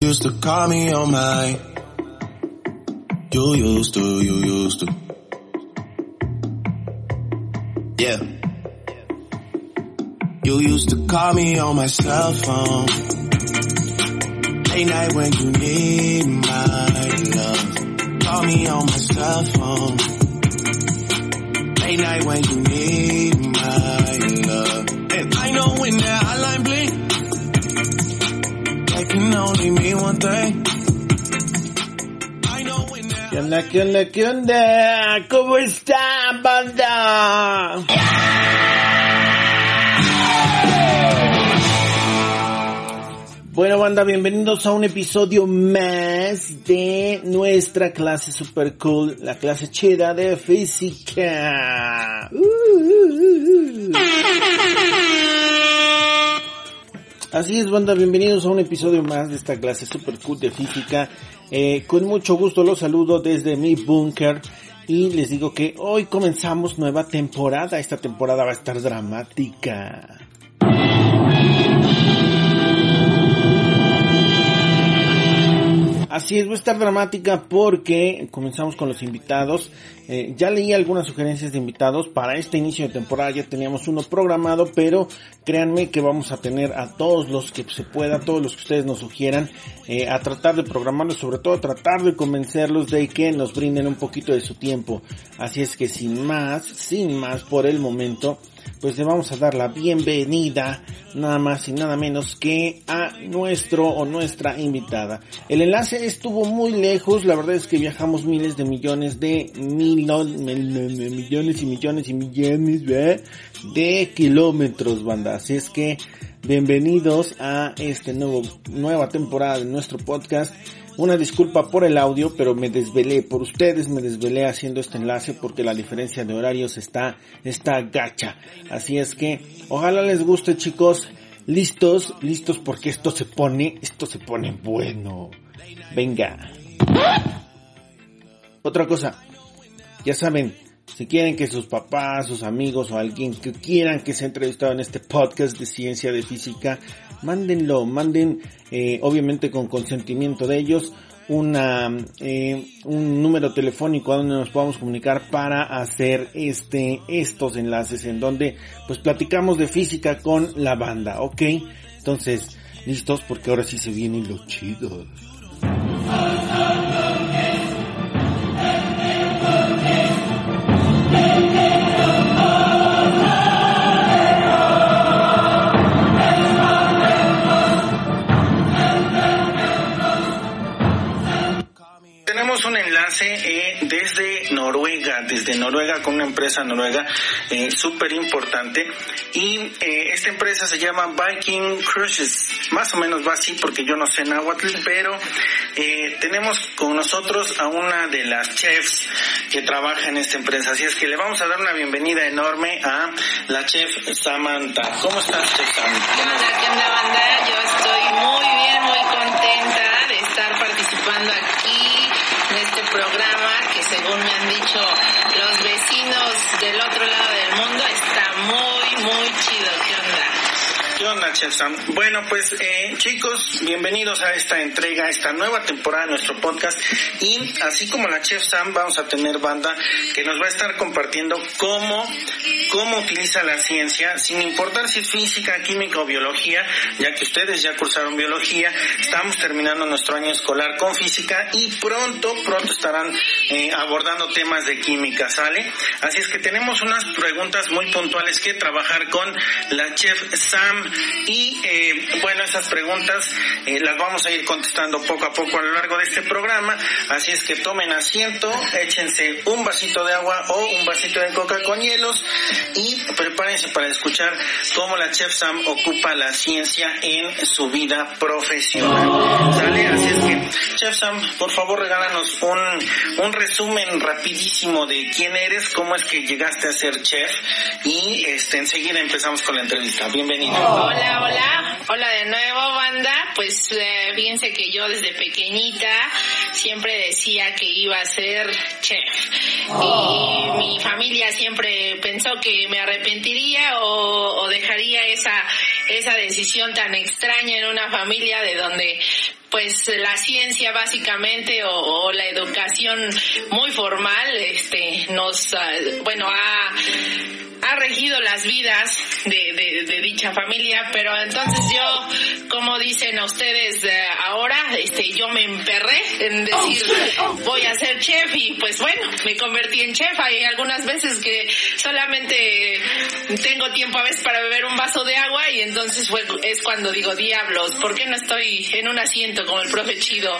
You used to call me on my. You used to, you used to. Yeah. You used to call me on my cell phone. Late night when you need my love. Call me on my cell phone. Late night when you need my love. And I know when that hotline bling. That can only mean one thing. I know when that ¿Qué onda, qué onda, qué onda? ¿Cómo están, banda? Bueno, banda, bienvenidos a un episodio más de nuestra clase super cool, la clase chida de física. Uh, uh, uh, uh. Así es, banda, bienvenidos a un episodio más de esta clase super cool de física. Eh, con mucho gusto los saludo desde mi búnker y les digo que hoy comenzamos nueva temporada. Esta temporada va a estar dramática. Así es, va a estar dramática porque comenzamos con los invitados. Eh, ya leí algunas sugerencias de invitados. Para este inicio de temporada ya teníamos uno programado, pero créanme que vamos a tener a todos los que se pueda, todos los que ustedes nos sugieran, eh, a tratar de programarlos, sobre todo a tratar de convencerlos de que nos brinden un poquito de su tiempo. Así es que sin más, sin más por el momento, pues le vamos a dar la bienvenida nada más y nada menos que a nuestro o nuestra invitada. El enlace estuvo muy lejos, la verdad es que viajamos miles de millones de mil, millones y millones y millones de kilómetros, banda. Así es que bienvenidos a este nuevo nueva temporada de nuestro podcast. Una disculpa por el audio, pero me desvelé, por ustedes me desvelé haciendo este enlace porque la diferencia de horarios está, está gacha. Así es que, ojalá les guste chicos, listos, listos porque esto se pone, esto se pone bueno. Venga. Otra cosa, ya saben, si quieren que sus papás, sus amigos o alguien que quieran que sea entrevistado en este podcast de ciencia de física, mándenlo, manden eh, obviamente con consentimiento de ellos una eh, un número telefónico a donde nos podamos comunicar para hacer este estos enlaces en donde pues platicamos de física con la banda, ¿ok? Entonces, listos porque ahora sí se vienen los chidos. Noruega, desde Noruega con una empresa noruega eh, súper importante y eh, esta empresa se llama Viking Cruises, más o menos va así porque yo no sé náhuatl, pero eh, tenemos con nosotros a una de las chefs que trabaja en esta empresa, así es que le vamos a dar una bienvenida enorme a la chef Samantha. ¿Cómo estás, chef ¿Qué Samantha? onda, qué onda? Yo estoy muy bien, muy contenta de estar participando aquí en este programa que según me han dicho los vecinos del otro lado del mundo está muy, muy chido. ¿Qué onda? ¿Qué onda, Chef Sam? Bueno, pues eh, chicos, bienvenidos a esta entrega, a esta nueva temporada de nuestro podcast. Y así como la Chef Sam, vamos a tener banda que nos va a estar compartiendo cómo, cómo utiliza la ciencia, sin importar si es física, química o biología, ya que ustedes ya cursaron biología. Estamos terminando nuestro año escolar con física y pronto, pronto estarán eh, abordando temas de química, ¿sale? Así es que tenemos unas preguntas muy puntuales que trabajar con la Chef Sam y eh, bueno, esas preguntas eh, las vamos a ir contestando poco a poco a lo largo de este programa, así es que tomen asiento, échense un vasito de agua o un vasito de coca con hielos y prepárense para escuchar cómo la Chef Sam ocupa la ciencia en su vida profesional. ¿Sale? Chef Sam, por favor regálanos un, un resumen rapidísimo de quién eres, cómo es que llegaste a ser chef y este enseguida empezamos con la entrevista. Bienvenido. Hola, hola, hola de nuevo, banda. Pues eh, fíjense que yo desde pequeñita siempre decía que iba a ser chef y mi familia siempre pensó que me arrepentiría o, dejaría esa esa decisión tan extraña en una familia de donde pues la ciencia básicamente o, la educación muy formal este nos ah, bueno ha ha regido las vidas de, de dicha familia, pero entonces yo, como dicen a ustedes eh, ahora, este, yo me emperré en decir voy a ser chef y pues bueno, me convertí en chef. Hay algunas veces que solamente tengo tiempo a veces para beber un vaso de agua y entonces fue, es cuando digo, diablos, ¿por qué no estoy en un asiento como el profe Chido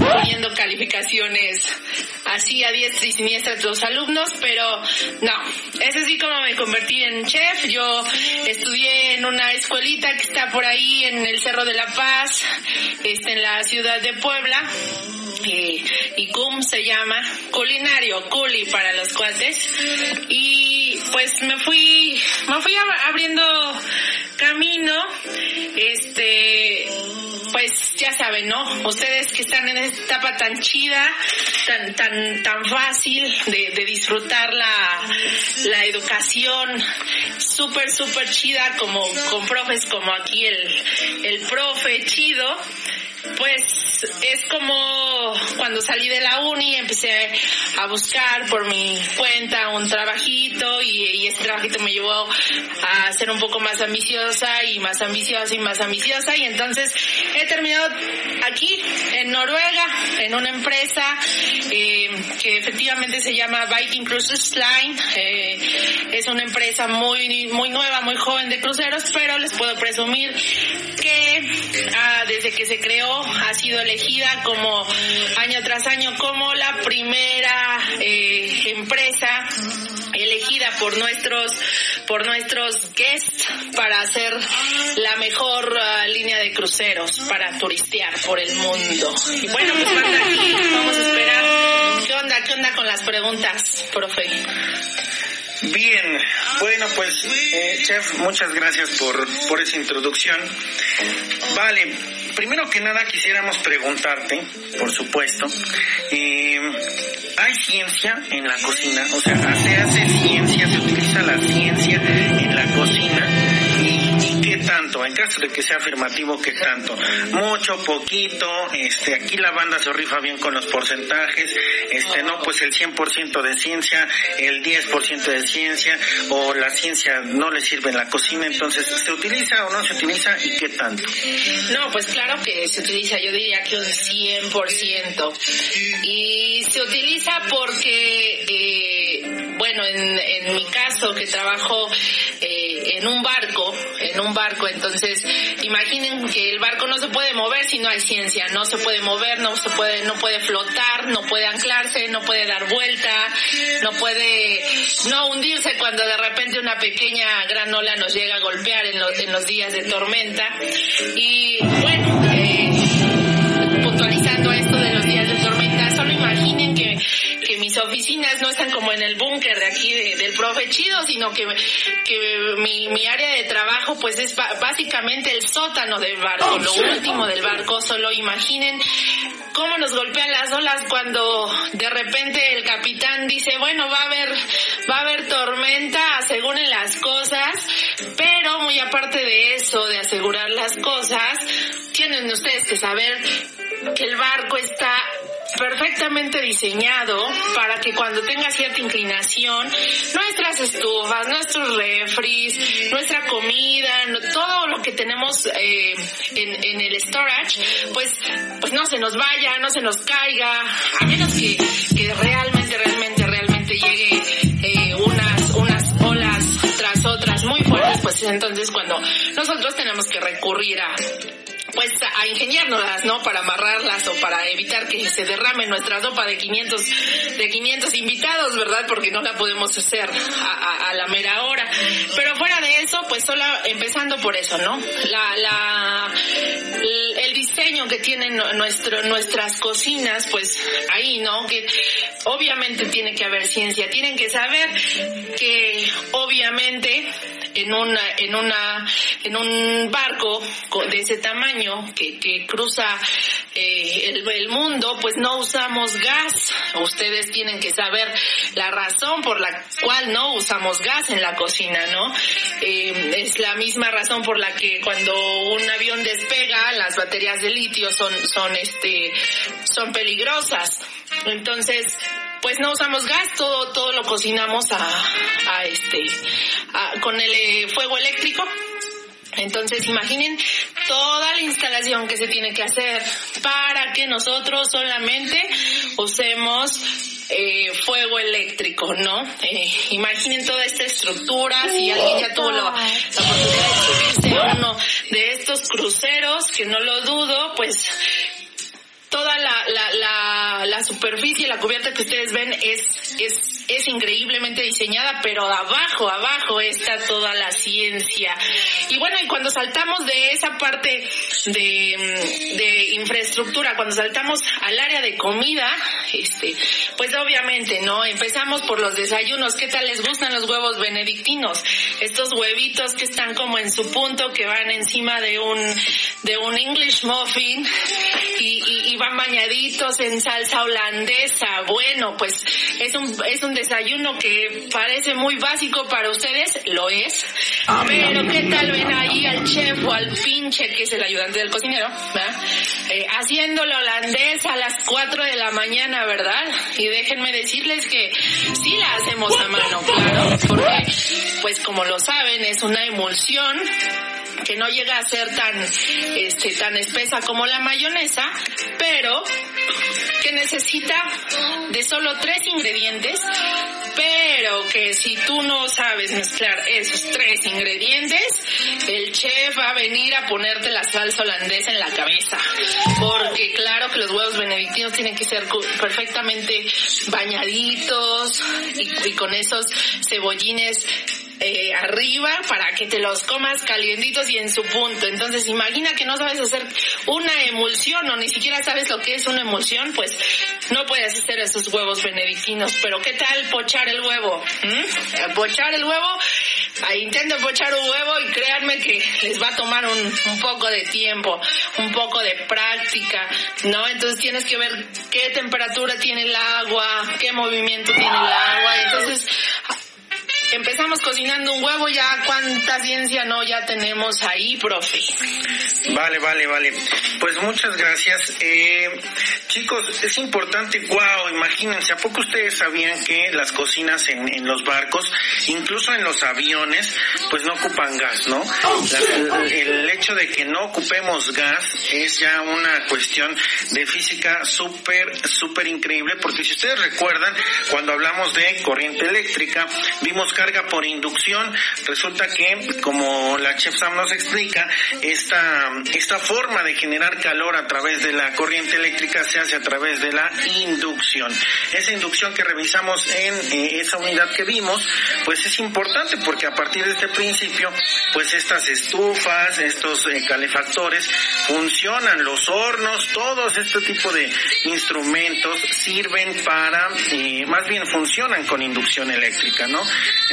poniendo calificaciones así a diestra y siniestra tus alumnos? Pero no, ese sí como me convertí en chef. Yo estudié en una escuelita que está por ahí en el Cerro de la Paz, este, en la ciudad de Puebla. Eh, y cum se llama culinario, culi para los cuates. Y pues me fui, me fui ab- abriendo camino, este, pues ya saben, ¿no? Ustedes que están en esta etapa tan chida, tan, tan, tan fácil de, disfrutar la, la educación, súper, súper chida, como con profes como aquí el, el profe chido, pues es como cuando salí de la uni empecé a buscar por mi cuenta un trabajito y, y ese trabajito me llevó a ser un poco más ambiciosa y más ambiciosa y más ambiciosa. Y entonces he terminado aquí en Noruega en una empresa eh, que efectivamente se llama Viking Cruises Line. Eh, es una empresa muy muy nueva muy joven de cruceros pero les puedo presumir que ah, desde que se creó ha sido elegida como año tras año como la primera eh, empresa elegida por nuestros por nuestros guests para hacer la mejor ah, línea de cruceros para turistear por el mundo. Y bueno, pues aquí vamos a esperar. ¿Qué onda? ¿Qué onda con las preguntas, profe? Bien, bueno pues eh, chef, muchas gracias por, por esa introducción. Vale, primero que nada quisiéramos preguntarte, por supuesto, eh, ¿hay ciencia en la cocina? O sea, ¿se hace ciencia, se utiliza la ciencia en la cocina? ¿Y, y qué tanto? En caso de que sea afirmativo, ¿qué tanto? Mucho, poquito, este, aquí la banda se rifa bien con los porcentajes, este, no, pues el 100% de ciencia, el 10% de ciencia, o la ciencia no le sirve en la cocina, entonces, ¿se utiliza o no se utiliza y qué tanto? No, pues claro que se utiliza, yo diría que un 100%. Y se utiliza porque, eh, bueno, en, mi caso que trabajo eh, en un barco, en un barco, entonces imaginen que el barco no se puede mover si no hay ciencia, no se puede mover, no se puede, no puede flotar, no puede anclarse, no puede dar vuelta, no puede no hundirse cuando de repente una pequeña gran ola nos llega a golpear en, los en los días de tormenta. Y bueno, eh, que mis oficinas no están como en el búnker de aquí de- del profe Chido, sino que, que mi, mi área de trabajo pues es básicamente el sótano del barco, lo último del barco, solo imaginen cómo nos golpean las olas cuando de repente el capitán dice, bueno, va a haber, va a haber tormenta, aseguren las cosas, pero muy aparte de eso, de asegurar las cosas, tienen ustedes que saber que el barco está perfectamente diseñado para que cuando tenga cierta inclinación, nuestras estufas, nuestros refris, nuestra comida, todo lo que tenemos eh, en, el storage, pues, pues no se nos vaya, no se nos caiga, a menos que, que realmente, realmente, realmente llegue eh, unas, unas olas tras otras muy fuertes, pues entonces cuando nosotros tenemos que recurrir a pues a ingeniárnoslas, ¿no? Para amarrarlas o para evitar que se derrame nuestra sopa de 500, de 500 invitados, ¿verdad? Porque no la podemos hacer a, la mera hora. Pero fuera de eso, pues solo empezando por eso, ¿no? La, la, el- diseño que tienen nuestro, nuestras cocinas, pues ahí, ¿no? Que obviamente tiene que haber ciencia, tienen que saber que obviamente en una, en una, en un barco de ese tamaño que, que cruza eh, el, mundo, pues no usamos gas. Ustedes tienen que saber la razón por la cual no usamos gas en la cocina, ¿no? Eh, es la misma razón por la que cuando un avión despega, las baterías de litio son, son este, son peligrosas. Entonces, pues no usamos gas, todo, todo lo cocinamos a, a este, con el eh, fuego eléctrico. Entonces imaginen toda la instalación que se tiene que hacer para que nosotros solamente usemos eh, fuego eléctrico, ¿no? Eh, imaginen toda esta estructura, si alguien ya tuvo la, la oportunidad de subirse a uno de estos cruceros, que no lo dudo, pues toda la, la, la, la superficie, la cubierta que ustedes ven es, es, es increíblemente diseñada, pero abajo, abajo está toda la ciencia. Y bueno, y cuando saltamos de esa parte de, de infraestructura, cuando saltamos al área de comida, este, pues obviamente, ¿no? Empezamos por los desayunos. ¿Qué tal les gustan los huevos benedictinos? Estos huevitos que están como en su punto, que van encima de un, de un English muffin y, y, y van bañaditos en salsa holandesa. Bueno, pues es un, es un desayuno que parece muy básico para ustedes, lo es. Pero ¿qué tal ven ahí al chef o al pinche, que es el ayudante del cocinero, eh, haciendo la holandesa a las 4 de la mañana, ¿verdad? Y déjenme decirles que sí la hacemos a mano, claro, porque pues como lo saben es una emulsión que no llega a ser tan, este, tan espesa como la mayonesa, pero que necesita de solo tres ingredientes, pero que si tú no sabes mezclar esos tres ingredientes, el chef va a venir a ponerte la salsa holandesa en la cabeza. Porque claro que los huevos benedictinos tienen que ser perfectamente bañaditos y, con esos cebollines eh, arriba para que te los comas calientitos y en su punto. Entonces imagina que no sabes hacer una emulsión o ni siquiera sabes lo que es una emulsión, pues no puedes hacer esos huevos benedictinos. Pero ¿qué tal pochar el huevo? ¿Mm? Pochar el huevo, ahí intenten pochar un huevo y créanme que les va a tomar un, un poco de tiempo, un poco de práctica, ¿no? Entonces tienes que ver qué temperatura tiene el agua, qué movimiento tiene el agua. Entonces empezamos cocinando un huevo, ya cuánta ciencia no ya tenemos ahí, profe. Vale, vale, vale. Pues muchas gracias. Eh, chicos, es importante, wow, imagínense, ¿a poco ustedes sabían que las cocinas en, en los barcos, incluso en los aviones, pues no ocupan gas, ¿no? El, hecho de que no ocupemos gas es ya una cuestión de física súper, súper increíble, porque si ustedes recuerdan, cuando hablamos de corriente eléctrica, vimos carga por inducción. Resulta que, como la chef Sam nos explica, esta, esta forma de generar calor a través de la corriente eléctrica se hace a través de la inducción. Esa inducción que revisamos en eh, esa unidad que vimos, pues es importante porque a partir de este principio, pues estas estufas, estos eh, calefactores funcionan, los hornos, todos este tipo de instrumentos sirven para, eh, más bien funcionan con inducción eléctrica, ¿no?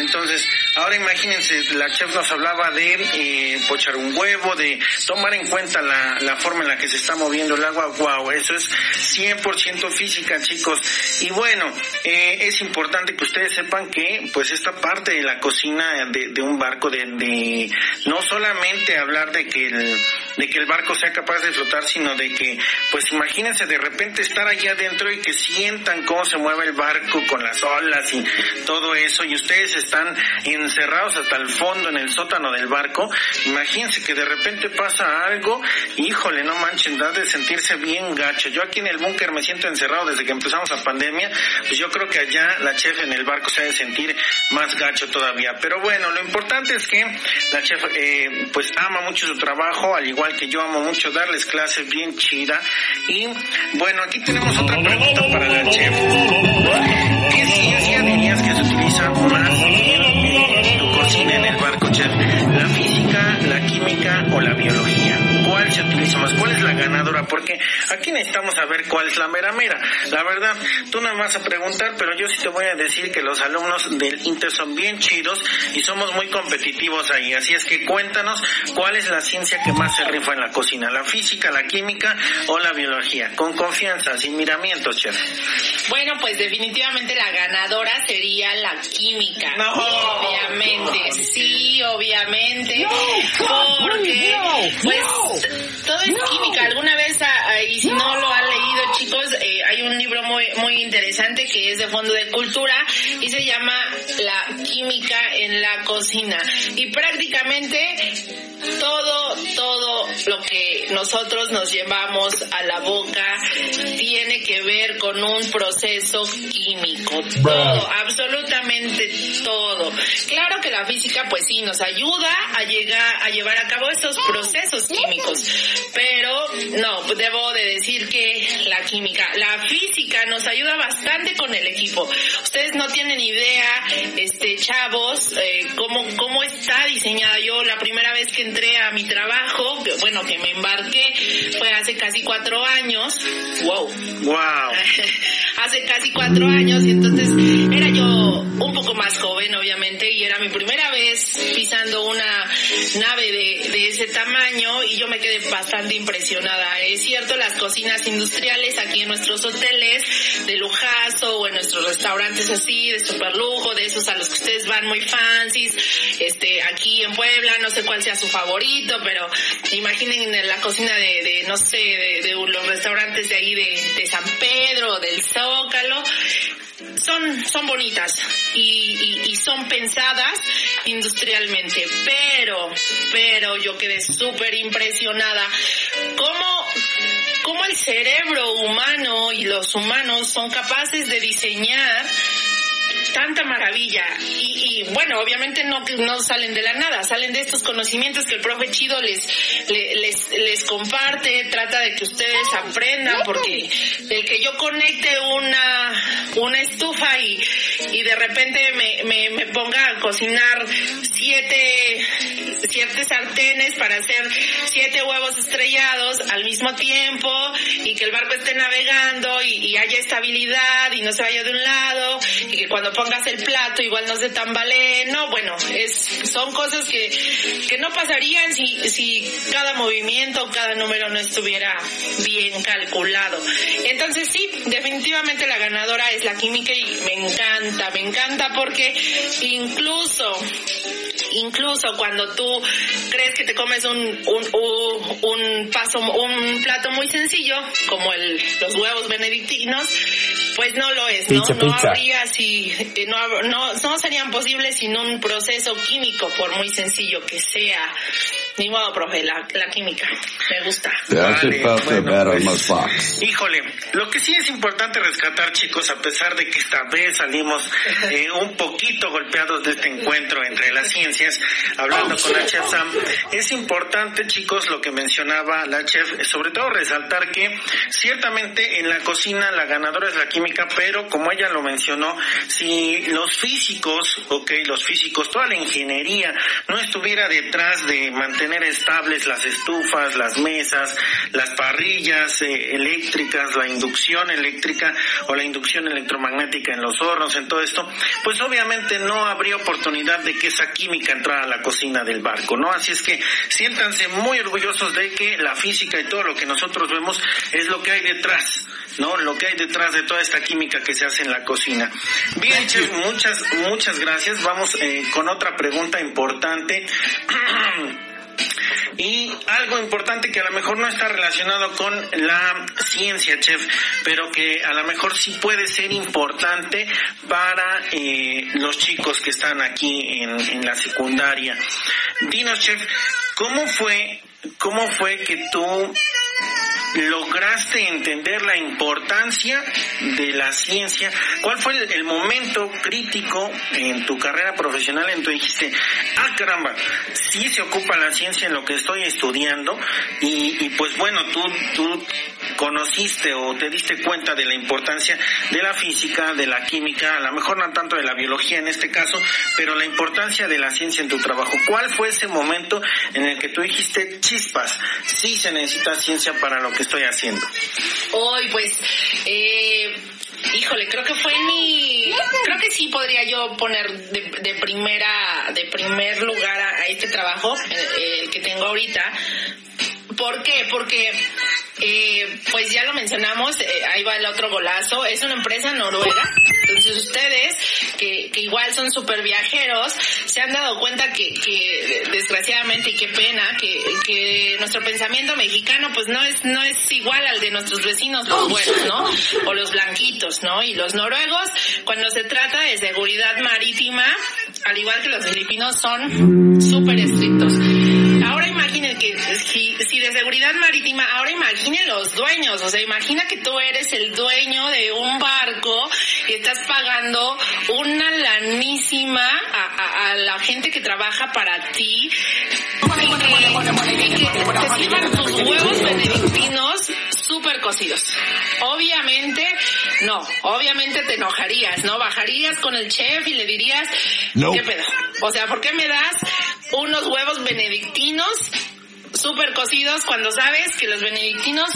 Entonces, ahora imagínense, la chef nos hablaba de eh, pochar un huevo, de tomar en cuenta la, la forma en la que se está moviendo el agua. Wow, eso es 100% física, chicos. Y bueno, eh, es importante que ustedes sepan que, pues, esta parte de la cocina de, de un barco, de, de, no solamente hablar de que el, de que el barco sea capaz de flotar, sino de que, pues, imagínense de repente estar allí adentro y que sientan cómo se mueve el barco con las olas y todo eso, y ustedes están encerrados hasta el fondo en el sótano del barco, imagínense que de repente pasa algo, híjole, no manchen, da de sentirse bien gacho. Yo aquí en el búnker me siento encerrado desde que empezamos la pandemia, pues yo creo que allá la chef en el barco se ha de sentir más gacho todavía. Pero bueno, lo importante es que la chef eh, pues ama mucho su trabajo, al igual que yo amo mucho darles clases bien chida. Y bueno, aquí tenemos otra pregunta para la chef. ¿Qué ciencia en el barco, chef? ¿La física, la química o la biología? ¿Cuál se utiliza programas. ¿Cuál es la ganadora? Porque aquí necesitamos saber cuál es la mera mera. La verdad, tú no me vas a preguntar, pero yo sí te voy a decir que los alumnos del Inter son bien chidos y somos muy competitivos ahí. Así es que cuéntanos cuál es la ciencia que más se rifa en la cocina, la física, la química o la biología. Con confianza, sin miramientos, chef. Bueno, pues definitivamente la ganadora sería la química. No. Obviamente, sí, obviamente. porque, pues, todo es química. Alguna vez, ah, y si no lo han leído, chicos, eh, hay un libro muy, muy interesante que es de Fondo de Cultura y se llama La química en la cocina. Y prácticamente todo, todo lo que nosotros nos llevamos a la boca tiene que ver con un proceso químico. Todo, absolutamente todo. Claro que la física pues sí nos ayuda a llegar a llevar a cabo estos procesos químicos, pero no, debo de decir que la química, la física nos ayuda bastante con el equipo. Ustedes no tienen idea, este chavos, eh, cómo cómo está diseñada. Yo la primera vez que entré a mi trabajo, que, bueno, que me embarqué, fue hace casi cuatro años. Wow. Wow. hace casi cuatro años y entonces poco más joven obviamente y era mi primera vez pisando una nave de, ese tamaño y yo me quedé bastante impresionada. Es cierto, las cocinas industriales aquí en nuestros hoteles de lujazo o en nuestros restaurantes así de super lujo, de esos a los que ustedes van muy fancies, este, aquí en Puebla, no sé cuál sea su favorito, pero imaginen en la cocina de, no sé, de, de los restaurantes de ahí de, de San Pedro, del Zócalo, son, son bonitas y, son pensadas industrialmente, pero, pero yo quedé súper impresionada cómo, cómo el cerebro humano y los humanos son capaces de diseñar tanta maravilla. Y, y, bueno obviamente no no salen de la nada salen de estos conocimientos que el profe Chido les les les comparte trata de que ustedes aprendan porque el que yo conecte una una estufa y, y de repente me, me, me ponga a cocinar siete siete sartenes para hacer siete huevos estrellados al mismo tiempo y que el barco esté navegando y, haya estabilidad y no se vaya de un lado y que cuando pongas el plato igual no se tambalee, no, bueno, es, son cosas que, que no pasarían si, si cada movimiento, cada número no estuviera bien calculado. Entonces sí, definitivamente la ganadora es la química y me encanta, me encanta porque incluso incluso cuando tú crees que te comes un, un, un, un paso, un plato muy sencillo, como el, los huevos benedictinos, pues no lo es, ¿no? Pizza, no pizza. habría si, no, no, no serían posibles sin un proceso químico, por muy sencillo que sea. Ni modo, profe, la, la química, me gusta. Vale, bueno, pues. Híjole, lo que sí es importante rescatar, chicos, a pesar de que esta vez salimos eh, un poquito golpeados de este encuentro entre las ciencias, hablando con la chef Sam, es importante, chicos, lo que mencionaba la chef, sobre todo resaltar que ciertamente en la cocina la ganadora es la química, pero como ella lo mencionó, si los físicos, ok, los físicos, toda la ingeniería no estuviera detrás de mantener estables las estufas, las mesas, las parrillas eh, eléctricas, la inducción eléctrica o la inducción electromagnética en los hornos, en todo esto, pues obviamente no habría oportunidad de que esa química entrara a la cocina del barco, ¿no? Así es que siéntanse muy orgullosos de que la física y todo lo que nosotros vemos es lo que hay detrás. ¿no? Lo que hay detrás de toda esta química que se hace en la cocina. Bien, chef, muchas, muchas gracias. Vamos eh, con otra pregunta importante. Y algo importante que a lo mejor no está relacionado con la ciencia, chef, pero que a lo mejor sí puede ser importante para eh, los chicos que están aquí en, la secundaria. Dinos, chef, ¿cómo fue, cómo fue que tú lograste entender la importancia de la ciencia? ¿Cuál fue el, momento crítico en tu carrera profesional en tu dijiste, ah caramba, sí se ocupa la ciencia en lo que estoy estudiando y, y pues bueno, tú, tú conociste o te diste cuenta de la importancia de la física, de la química, a lo mejor no tanto de la biología en este caso, pero la importancia de la ciencia en tu trabajo. ¿Cuál fue ese momento en el que tú dijiste chispas? Sí se necesita ciencia para lo que estoy haciendo. Hoy, pues, eh, híjole, creo que fue mi, creo que sí podría yo poner de, de primera, de primer lugar a, este trabajo, eh, el que tengo ahorita. ¿Por qué? Porque, eh, pues ya lo mencionamos, eh, ahí va el otro golazo, es una empresa noruega. Entonces ustedes, que, que igual son súper viajeros, se han dado cuenta que, que desgraciadamente y qué pena, que, que nuestro pensamiento mexicano pues no es, no es igual al de nuestros vecinos, los buenos, ¿no? O los blanquitos, ¿no? Y los noruegos, cuando se trata de seguridad marítima, al igual que los filipinos, son súper estrictos. Si, de seguridad marítima, ahora imaginen los dueños, o sea, imagina que tú eres el dueño de un barco y estás pagando una lanísima a, a, a la gente que trabaja para ti y que, que te sirvan tus huevos benedictinos súper cocidos. Obviamente, no, obviamente te enojarías, ¿no? Bajarías con el chef y le dirías, No. ¿qué pedo? O sea, ¿por qué me das unos huevos benedictinos súper cocidos cuando sabes que los benedictinos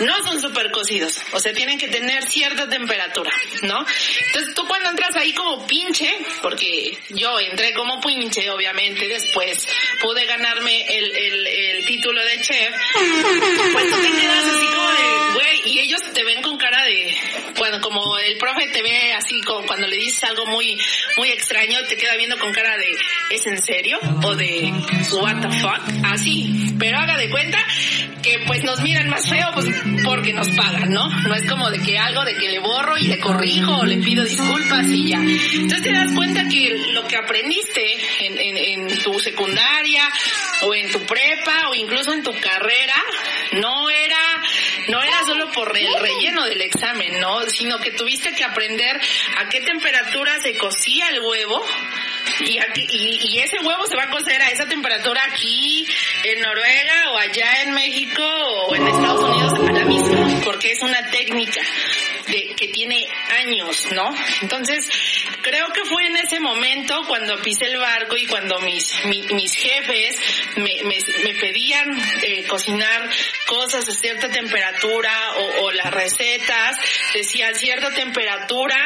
no son súper cocidos. O sea, tienen que tener cierta temperatura, ¿no? Entonces tú cuando entras ahí como pinche, porque yo entré como pinche, obviamente, después pude ganarme el, el, el título de chef, pues te quedas así como de, güey, y ellos te ven con cara de, cuando como el profe te ve así como cuando le dices algo muy, muy extraño, te queda viendo con cara de, ¿es en serio? O de, what the fuck? Así, pero haga de cuenta que pues nos miran más feo pues porque nos pagan, ¿no? No es como de que algo de que le borro y le corrijo o le pido disculpas y ya. Entonces te das cuenta que lo que aprendiste en, en, en tu secundaria o en tu prepa o incluso en tu carrera no era no era solo por el relleno del examen, ¿no? Sino que tuviste que aprender a qué temperatura se cocía el huevo y, aquí, y, ese huevo se va a cocer a esa temperatura aquí en Noruega o allá en México o en Estados Unidos a la misma, porque es una técnica de, que tiene años, ¿no? Entonces, creo que fue en ese momento cuando pisé el barco y cuando mis, mi- mis jefes me pedían eh, cocinar cosas a cierta temperatura o, o las recetas decían cierta temperatura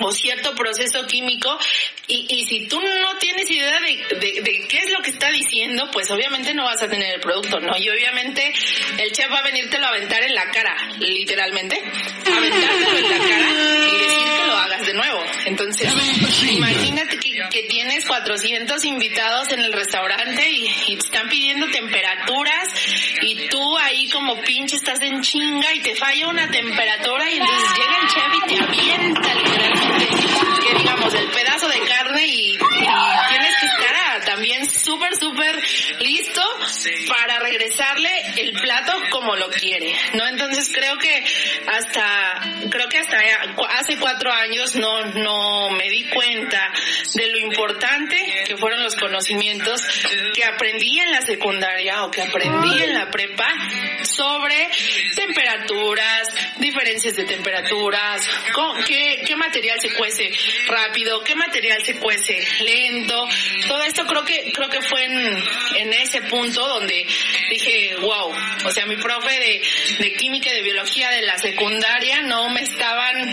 o cierto proceso químico y, y si tú no tienes idea de, de, qué es lo que está diciendo, pues obviamente no vas a tener el producto, ¿no? Y obviamente el chef va a venírtelo a aventar en la cara, literalmente, aventártelo en la cara y decir que lo de nuevo. Entonces, imagínate que, que tienes 400 invitados en el restaurante y, y te están pidiendo temperaturas y tú ahí como pinche estás en chinga y te falla una temperatura y entonces llega el chef y te avienta literalmente, que digamos, el pedazo de carne y, y tienes que estar ah, también súper, súper listo para regresarle el plato como lo quiere, ¿no? Entonces creo que hasta, creo que hasta hace cuatro años no, no me di cuenta de lo importante que fueron los conocimientos que aprendí en la secundaria o que aprendí en la prepa sobre temperaturas, diferencias de temperaturas, qué, qué material se cuece rápido, qué material se cuece lento. Todo esto creo que, creo que fue en, en ese punto donde dije, wow, o sea, mi profe de, de química y de biología de la secundaria no me estaban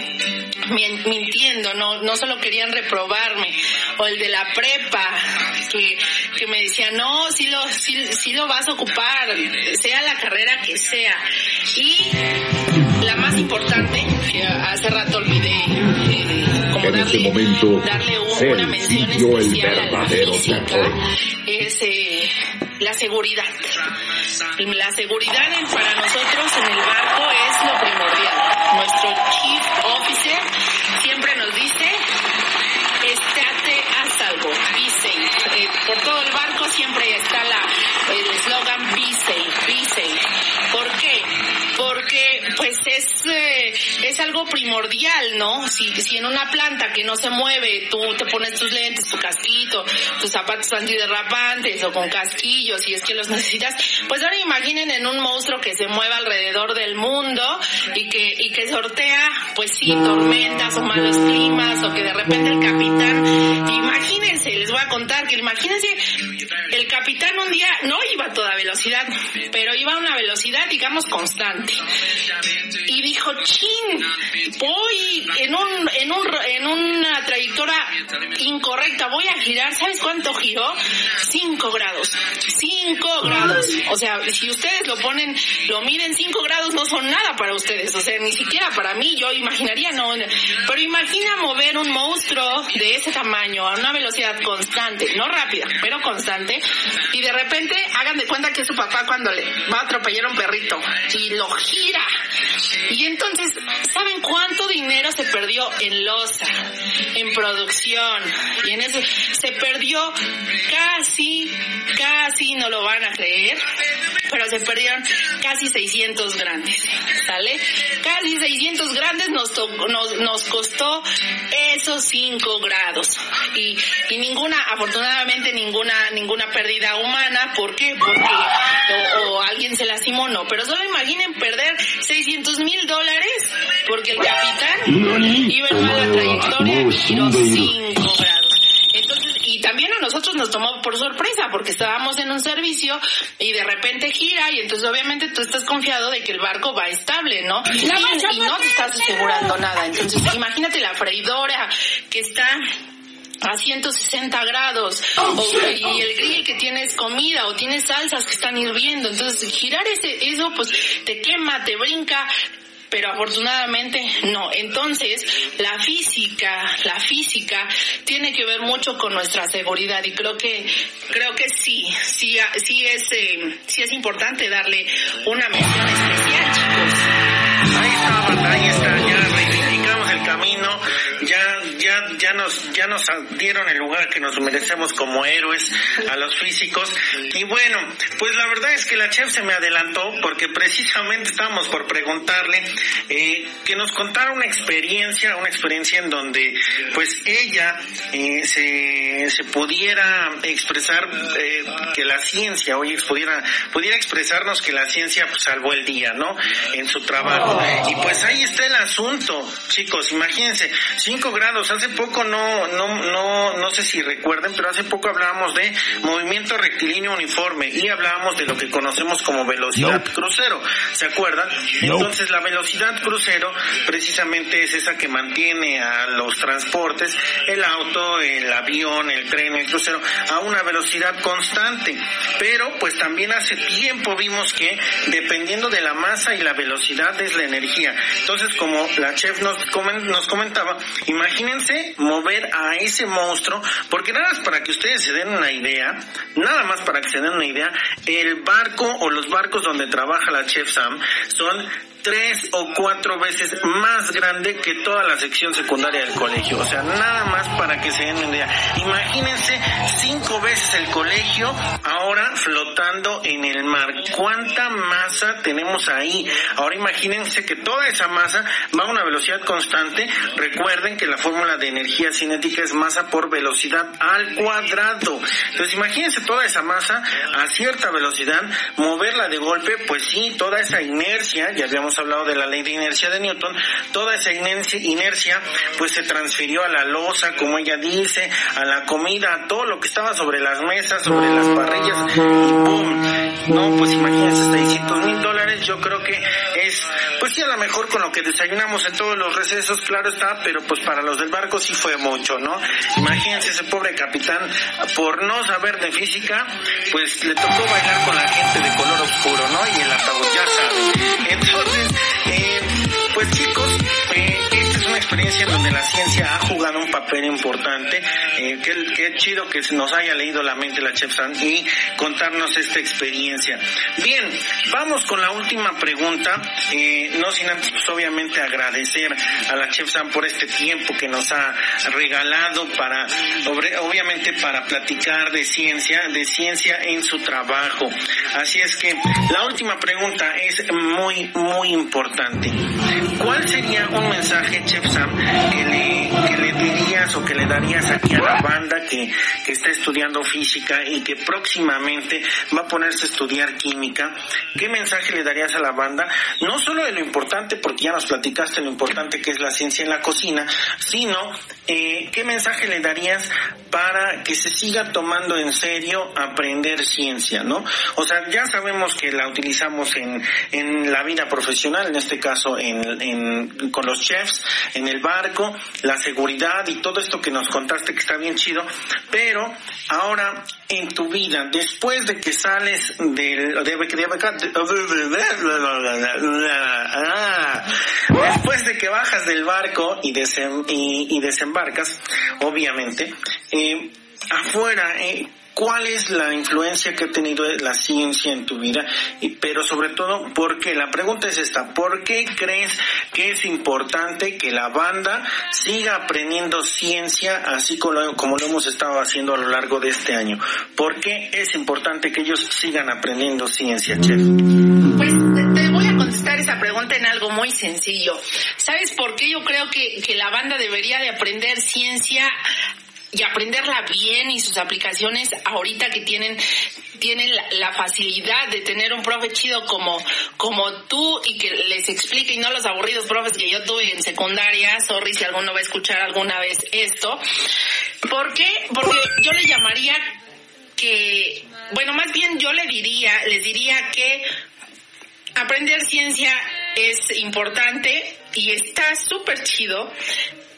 min- mintiendo, no, no solo querían reprobarme, o el de la prepa, que, que me decía, no, sí lo, sí, sí lo vas a ocupar, sea la carrera que sea. Y más importante, que hace rato olvidé, eh, como En este darle, momento, darle un- una mención sintió el especial a la verdadero física, es eh, la seguridad. La seguridad en- para nosotros en el barco es lo primordial. Nuestro chief officer siempre nos dice, estate a salvo, be safe. Eh, por todo el barco siempre está la, el eslogan be safe, be safe. ¿Por qué? Porque porque pues es, eh, es algo primordial, ¿no? Si, si en una planta que no se mueve, tú te pones tus lentes, tu casquito, tus zapatos antiderrapantes o con casquillos, si es que los necesitas, pues ahora imaginen en un monstruo que se mueve alrededor del mundo y que, y que sortea, pues sí, tormentas o malos climas o que de repente el capitán, imagínense, les voy a contar que imagínense, el capitán un día no iba a toda velocidad, pero iba a una velocidad, digamos, constante. Dijo, chin, voy en un, en un, en una trayectoria incorrecta, voy a girar, ¿sabes cuánto giró? 5 grados. 5 grados. O sea, si ustedes lo ponen, lo miden 5 grados, no son nada para ustedes. O sea, ni siquiera para mí, yo imaginaría no. Pero imagina mover un monstruo de ese tamaño a una velocidad constante, no rápida, pero constante, y de repente hagan de cuenta que es su papá cuando le va a atropellar a un perrito y lo gira. Y entonces, ¿saben cuánto dinero se perdió en losa, en producción? Y en eso se perdió casi, casi, no lo van a creer, pero se perdieron casi 600 grandes, ¿sale? Casi 600 grandes nos, nos, nos costó esos 5 grados. Y, y ninguna, afortunadamente ninguna, ninguna pérdida humana, ¿por qué? Porque o alguien se lastimó, no, pero solo imaginen perder 600 mil dólares porque el capitán iba en mala trayectoria y giró 5 grados. Entonces, y también a nosotros nos tomó por sorpresa porque estábamos en un servicio y de repente gira y entonces obviamente tú estás confiado de que el barco va estable, ¿no? Y, y no te estás asegurando nada. Entonces, imagínate la freidora que está a 160 grados o, y el grill que tienes comida o tienes salsas que están hirviendo entonces girar ese eso pues te quema te brinca pero afortunadamente no. Entonces, la física, la física tiene que ver mucho con nuestra seguridad y creo que creo que sí, sí, sí es eh, sí es importante darle una mención especial, chicos. Ahí está, ahí está, ya reivindicamos el camino, ya, ya, ya nos, ya nos dieron el lugar que nos merecemos como héroes a los físicos. Y bueno, pues la verdad es que la chef se me adelantó porque precisamente estábamos por preguntarle eh, que nos contara una experiencia, una experiencia en donde pues ella eh, se, se pudiera expresar eh, que la ciencia, oye, pudiera, pudiera expresarnos que la ciencia pues, salvó el día, ¿no? En su trabajo. Y pues ahí está el asunto, chicos, imagínense, 5 grados, hace poco no, no, no, no sé si recuerden, pero hace poco hablábamos de movimiento rectilíneo uniforme y hablábamos de lo que conocemos como velocidad crucero, ¿se acuerdan? Entonces la velocidad crucero precisamente es esa que mantiene a los transportes, el auto, el avión, el tren, el crucero, a una velocidad constante. Pero pues también hace tiempo vimos que dependiendo de la masa y la velocidad es la energía. Entonces como la chef nos, comen- nos comentaba, imagínense mover a ese monstruo, porque nada más para que ustedes se den una idea, nada más para que se den una idea, el barco o los barcos donde trabaja la chef Sam son tres o cuatro veces más grande que toda la sección secundaria del colegio. O sea, nada más para que se den una idea. Imagínense cinco veces el colegio ahora flotando en el mar. ¿Cuánta masa tenemos ahí? Ahora imagínense que toda esa masa va a una velocidad constante. Recuerden que la fórmula de energía cinética es masa por velocidad al cuadrado. Entonces imagínense toda esa masa a cierta velocidad, moverla de golpe, pues sí, toda esa inercia, ya habíamos hablado de la ley de inercia de Newton, toda esa inercia, pues se transfirió a la losa, como ella dice, a la comida, a todo lo que estaba sobre las mesas, sobre las parrillas, y ¡pum! No, pues imagínense, 600 mil dólares, yo creo que es, pues sí, a lo mejor con lo que desayunamos en todos los recesos, claro está, pero pues para los del barco sí fue mucho, ¿no? Imagínense ese pobre capitán, por no saber de física, pues le tocó bailar con la gente de color oscuro, ¿no? Y el ataúd. Entonces, eh, pues chicos, experiencia en donde la ciencia ha jugado un papel importante. Eh, qué, qué chido que nos haya leído la mente la Chef Sam y contarnos esta experiencia. Bien, vamos con la última pregunta. Eh, no sin antes, pues, obviamente, agradecer a la Chef Sam por este tiempo que nos ha regalado para, obviamente, para platicar de ciencia, de ciencia en su trabajo. Así es que la última pregunta es muy, muy importante. ¿Cuál sería un mensaje, Chef Sam, que le, dirías o que le darías aquí a la banda que, que está estudiando física y que próximamente va a ponerse a estudiar química? ¿Qué mensaje le darías a la banda? No solo de lo importante, porque ya nos platicaste lo importante que es la ciencia en la cocina, sino eh, ¿qué mensaje le darías para que se siga tomando en serio aprender ciencia, ¿no? O sea, ya sabemos que la utilizamos en, en la vida profesional, en este caso en, con los chefs, en el barco, la seguridad y todo esto que nos contaste que está bien chido, pero ahora en tu vida, después de que sales del, de, después de que bajas del barco y, desem, y, y desembarcas, obviamente, eh, afuera, eh, cuál es la influencia que ha tenido la ciencia en tu vida, y, pero sobre todo, ¿por qué? La pregunta es esta, ¿por qué crees que es importante que la banda siga aprendiendo ciencia así como lo, como lo hemos estado haciendo a lo largo de este año? ¿Por qué es importante que ellos sigan aprendiendo ciencia, Chef? Pues te voy a contestar esa pregunta en algo muy sencillo. ¿Sabes por qué yo creo que, que la banda debería de aprender ciencia y aprenderla bien y sus aplicaciones ahorita que tienen tienen la, facilidad de tener un profe chido como como tú y que les explique y no los aburridos profes que yo tuve en secundaria, sorry si alguno va a escuchar alguna vez esto. ¿Por qué? Porque yo le llamaría que bueno, más bien yo le diría, les diría que aprender ciencia es importante y está súper chido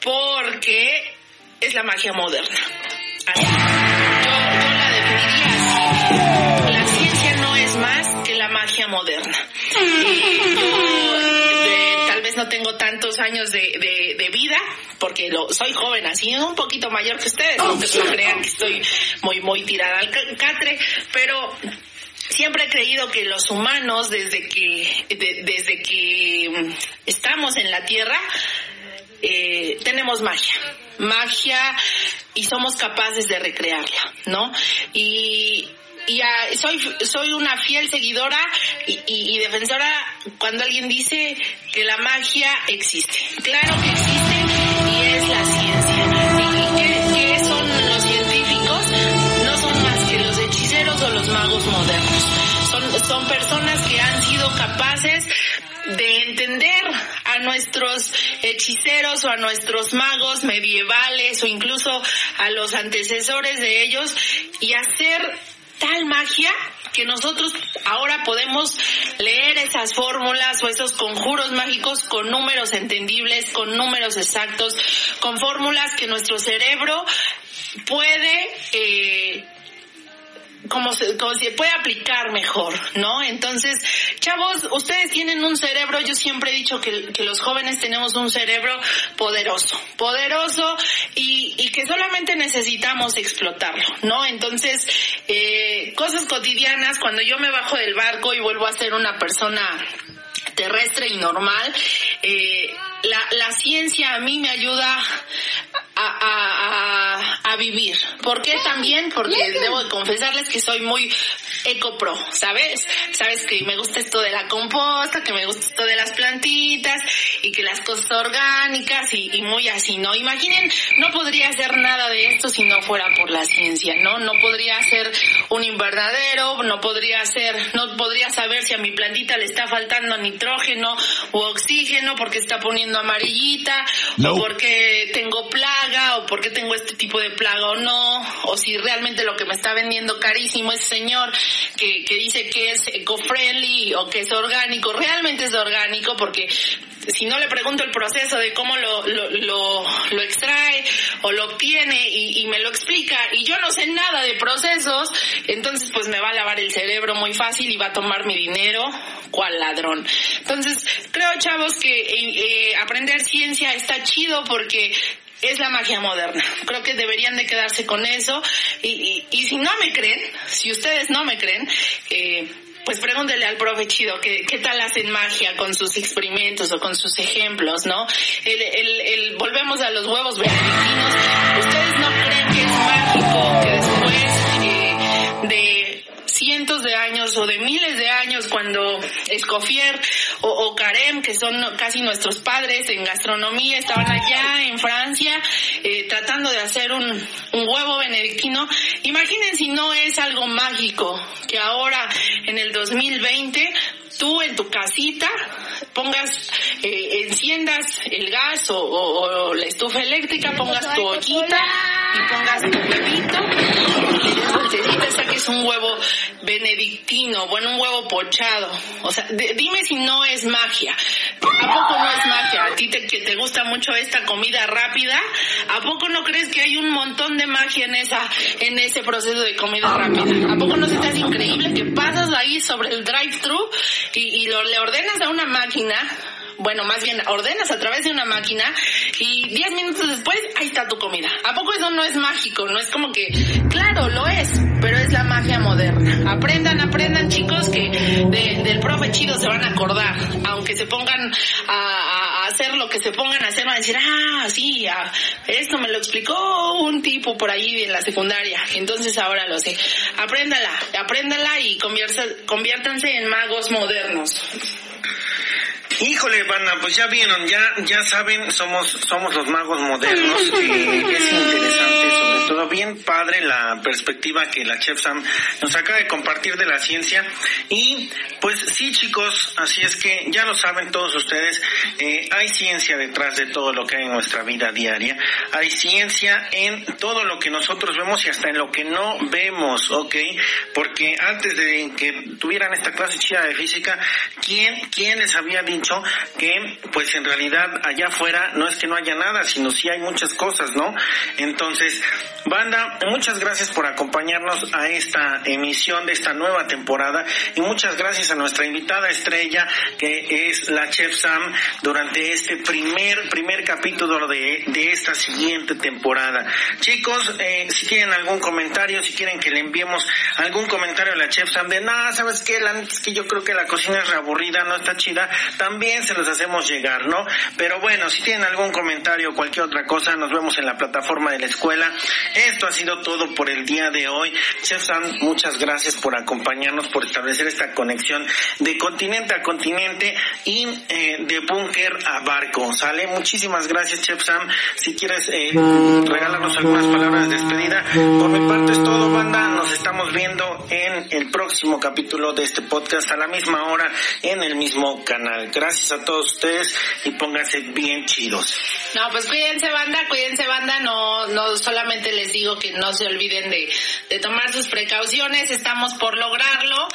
porque es la magia moderna. Yo, yo, la definiría así. La ciencia no es más que la magia moderna. Tal vez no tengo tantos años de, de, vida, porque lo, soy joven, así un poquito mayor que ustedes, no, no crean que estoy muy, muy tirada al catre, pero siempre he creído que los humanos, desde que, de, desde que estamos en la Tierra, eh, tenemos magia, magia y somos capaces de recrearla, ¿no? Y, y uh, soy soy una fiel seguidora y, y, defensora cuando alguien dice que la magia existe. Claro que existe y es la ciencia. ¿Y qué, qué son los científicos? No son más que los hechiceros o los magos modernos. Son personas que han sido capaces de entender a nuestros hechiceros o a nuestros magos medievales o incluso a los antecesores de ellos y hacer tal magia que nosotros ahora podemos leer esas fórmulas o esos conjuros mágicos con números entendibles, con números exactos, con fórmulas que nuestro cerebro puede eh, como se, como se puede aplicar mejor, ¿no? Entonces, chavos, ustedes tienen un cerebro, yo siempre he dicho que, que los jóvenes tenemos un cerebro poderoso, poderoso y, y que solamente necesitamos explotarlo, ¿no? Entonces, eh, cosas cotidianas, cuando yo me bajo del barco y vuelvo a ser una persona terrestre y normal, eh, la, la ciencia a mí me ayuda a, a, a, a, vivir. ¿Por qué también? Porque debo de confesarles que soy muy ecopro, ¿sabes? Sabes que me gusta esto de la composta, que me gusta esto de las plantitas y que las cosas orgánicas y, y muy así, ¿no? Imaginen, no podría hacer nada de esto si no fuera por la ciencia, ¿no? No podría ser un invernadero, no podría ser, no podría saber si a mi plantita le está faltando nitrógeno u oxígeno porque está poniendo amarillita no. o porque tengo plaga o porque tengo este tipo de plaga o no, o si realmente lo que me está vendiendo carísimo es señor que, que dice que es eco-friendly o que es orgánico, realmente es orgánico porque si no le pregunto el proceso de cómo lo, lo, lo, lo extrae o lo obtiene y, y, me lo explica y yo no sé nada de procesos, entonces pues me va a lavar el cerebro muy fácil y va a tomar mi dinero cual ladrón. Entonces creo chavos que eh, eh, aprender ciencia está chido porque es la magia moderna. Creo que deberían de quedarse con eso. Y, y, y si no me creen, si ustedes no me creen, eh, pues pregúntele al profe Chido qué, qué tal hacen magia con sus experimentos o con sus ejemplos, ¿no? El, el, el, volvemos a los huevos benedictinos. ¿Ustedes no creen que es mágico que después eh, de de años o de miles de años cuando Escoffier o, o, Carem, que son casi nuestros padres en gastronomía, estaban allá en Francia eh, tratando de hacer un, un huevo benedictino. Imaginen si no es algo mágico que ahora en el 2020 tú en tu casita pongas, eh, enciendas el gas o, o, o, la estufa eléctrica, pongas tu ollita y pongas tu huevito, vueltecita, saques un huevo benedictino, bueno, un huevo pochado. O sea, dime si no es magia. ¿A poco no es magia? A ti te, que te gusta mucho esta comida rápida, ¿a poco no crees que hay un montón de magia en esa, en ese proceso de comida rápida? ¿A poco no se te hace increíble que pasas ahí sobre el drive-thru y, lo, le ordenas a una máquina bueno, más bien ordenas a través de una máquina y 10 minutos después ahí está tu comida. ¿A poco eso no es mágico? No es como que, claro, lo es, pero es la magia moderna. Aprendan, aprendan chicos que de, del profe chido se van a acordar, aunque se pongan a, hacer lo que se pongan a hacer, van a decir, ah, sí, ah, esto me lo explicó un tipo por ahí en la secundaria, entonces ahora lo sé. Apréndala, apréndala y conviértanse en magos modernos. Híjole, banda, pues ya vieron, ya, ya saben, somos, somos los magos modernos. Eh, es interesante, sobre todo bien padre la perspectiva que la chef Sam nos acaba de compartir de la ciencia. Y pues sí, chicos, así es que ya lo saben todos ustedes, eh, hay ciencia detrás de todo lo que hay en nuestra vida diaria. Hay ciencia en todo lo que nosotros vemos y hasta en lo que no vemos, ¿ok? Porque antes de que tuvieran esta clase chida de física, ¿quién, quién les había dicho que pues en realidad allá afuera no es que no haya nada, sino sí hay muchas cosas, ¿no? Entonces, banda, muchas gracias por acompañarnos a esta emisión de esta nueva temporada y muchas gracias a nuestra invitada estrella que es la Chef Sam durante este primer, primer capítulo de, de esta siguiente temporada. Chicos, eh, si tienen algún comentario, si quieren que le enviemos algún comentario a la Chef Sam de nada, ¿sabes qué? La, es que yo creo que la cocina es reaburrida, no está chida, también se los hacemos llegar, ¿no? Pero bueno, si tienen algún comentario o cualquier otra cosa, nos vemos en la plataforma de la escuela. Esto ha sido todo por el día de hoy. Chef Sam, muchas gracias por acompañarnos, por establecer esta conexión de continente a continente y eh, de búnker a barco, ¿sale? Muchísimas gracias, Chef Sam. Si quieres eh, regalarnos algunas palabras de despedida, por mi parte es todo, banda. Nos estamos viendo en el próximo capítulo de este podcast a la misma hora en el mismo canal. Gracias a todos ustedes y pónganse bien chidos. No, pues cuídense banda, cuídense banda, no, no solamente les digo que no se olviden de, de tomar sus precauciones, estamos por lograrlo,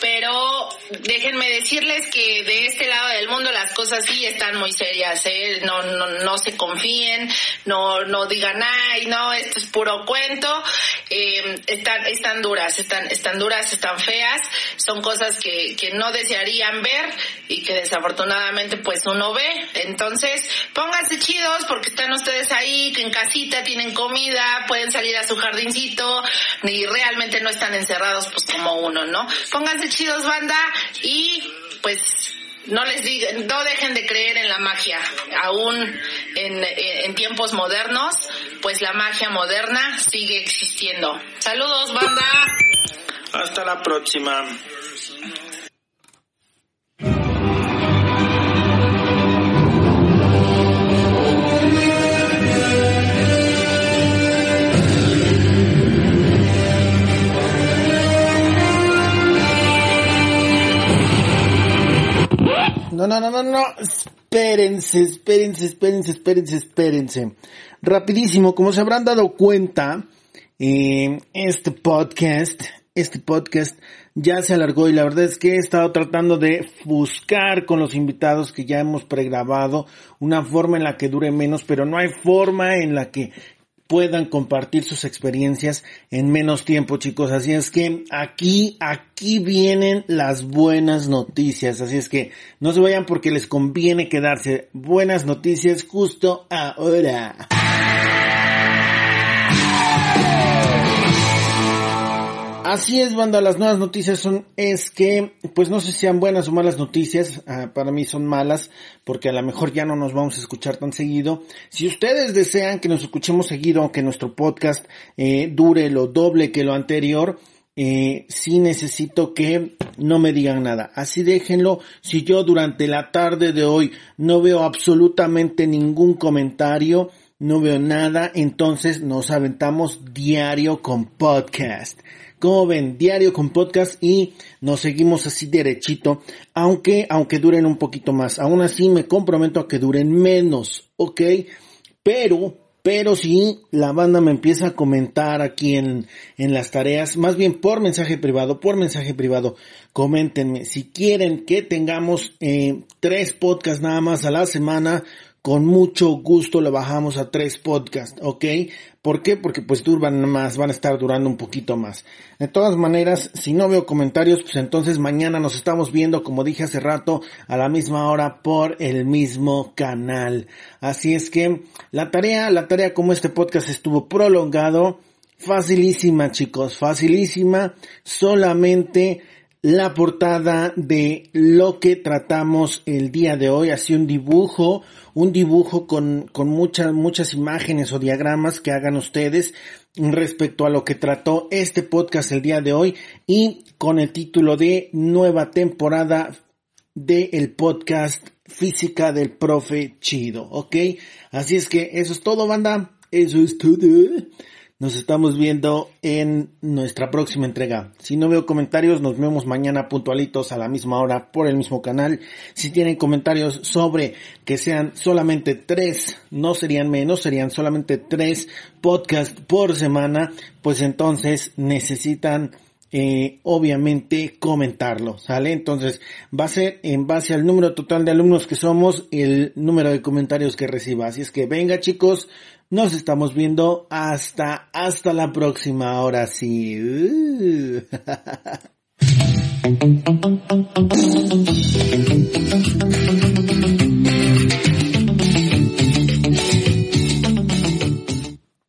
pero déjenme decirles que de este lado del mundo las cosas sí están muy serias, ¿eh? no, no, no se confíen, no, no digan, ay, no, esto es puro cuento, eh, están, están duras, están, están duras, están feas, son cosas que, que no desearían ver y que desafortunadamente pues uno ve, entonces pónganse chidos porque están ustedes ahí, que en casita tienen comida, pueden salir a su jardincito, y realmente no están encerrados pues como uno, ¿no? Pónganse chidos banda y pues no les digan, no dejen de creer en la magia, aún en, en, tiempos modernos, pues la magia moderna sigue existiendo. Saludos banda. Hasta la próxima. No, no, no, no, no. Espérense, espérense, espérense, espérense, espérense. Rapidísimo, como se habrán dado cuenta, eh, este podcast este podcast ya se alargó y la verdad es que he estado tratando de buscar con los invitados que ya hemos pregrabado una forma en la que dure menos, pero no hay forma en la que puedan compartir sus experiencias en menos tiempo, chicos. Así es que aquí, aquí vienen las buenas noticias. Así es que no se vayan porque les conviene quedarse. Buenas noticias justo ahora. Así es, banda, las nuevas noticias son, es que, pues no sé si sean buenas o malas noticias, ah, para mí son malas, porque a lo mejor ya no nos vamos a escuchar tan seguido. Si ustedes desean que nos escuchemos seguido, aunque nuestro podcast eh, dure lo doble que lo anterior, eh, sí necesito que no me digan nada. Así déjenlo. Si yo durante la tarde de hoy no veo absolutamente ningún comentario, no veo nada, entonces nos aventamos diario con podcast como ven, diario con podcast y nos seguimos así derechito, aunque, aunque duren un poquito más. Aún así me comprometo a que duren menos, ¿ok? Pero, pero si la banda me empieza a comentar aquí en, en las tareas, más bien por mensaje privado, por mensaje privado, coméntenme si quieren que tengamos eh, tres podcasts nada más a la semana, con mucho gusto le bajamos a tres podcasts, ¿ok? ¿Por qué? Porque pues duran más, van a estar durando un poquito más. De todas maneras, si no veo comentarios, pues entonces mañana nos estamos viendo, como dije hace rato, a la misma hora por el mismo canal. Así es que la tarea, la tarea como este podcast estuvo prolongado, facilísima chicos, facilísima, solamente la portada de lo que tratamos el día de hoy, así un dibujo, un dibujo con, con muchas, muchas imágenes o diagramas que hagan ustedes respecto a lo que trató este podcast el día de hoy y con el título de nueva temporada del el podcast Física del Profe Chido, ¿ok? Así es que eso es todo, banda. Eso es todo. Nos estamos viendo en nuestra próxima entrega. Si no veo comentarios, nos vemos mañana puntualitos a la misma hora por el mismo canal. Si tienen comentarios sobre que sean solamente tres, no serían menos, serían solamente tres podcasts por semana, pues entonces necesitan eh, obviamente comentarlo, ¿sale? Entonces va a ser en base al número total de alumnos que somos el número de comentarios que reciba. Así es que venga chicos, nos estamos viendo hasta, hasta la próxima. Ahora sí. Uh.